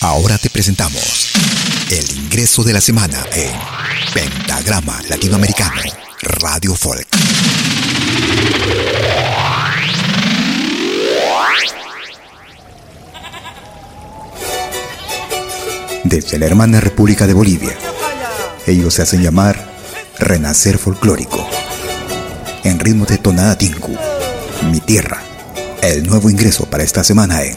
Ahora te presentamos el ingreso de la semana en Pentagrama Latinoamericano Radio Folk. Desde la hermana República de Bolivia, ellos se hacen llamar Renacer Folclórico. En ritmo de tonada tinku, Mi Tierra. El nuevo ingreso para esta semana en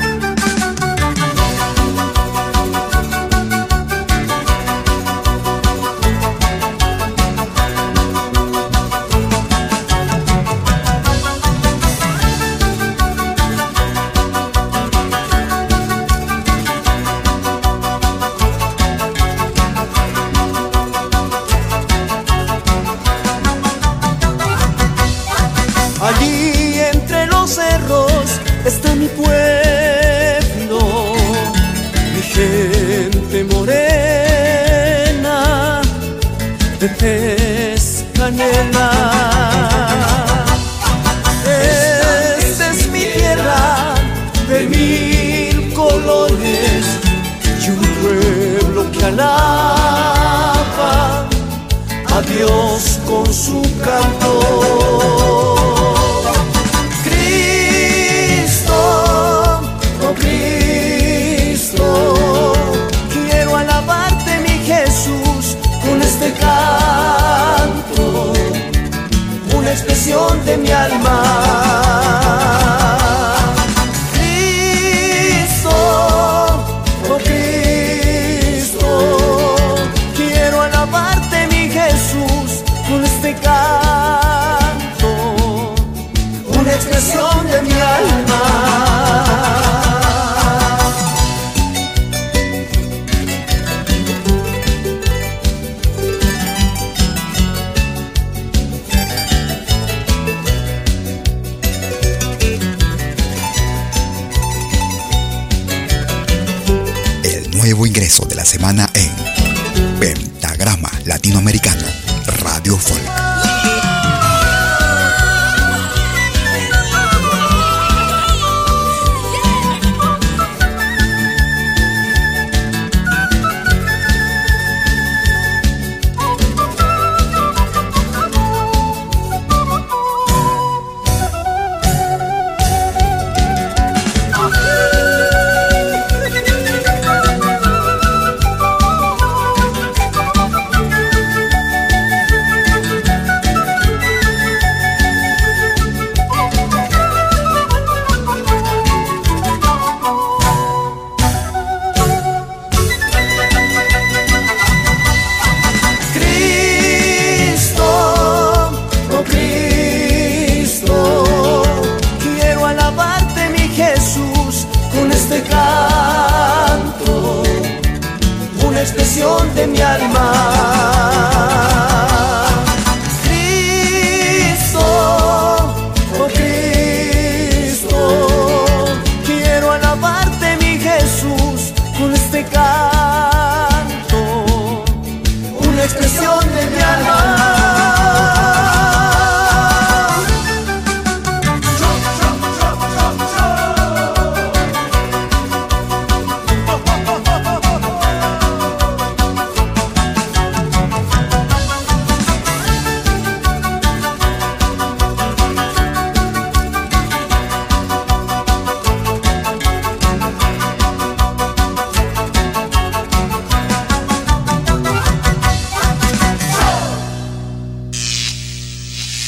Tez canela. Esta es mi tierra de mil colores y un pueblo que alaba a Dios con su canto. Expresión de mi alma. Cristo, oh Cristo, quiero alabarte mi Jesús con este canto, una expresión de mi alma. Nuevo ingreso de la semana en Pentagrama Latinoamericano Radio Folk. De mi alma.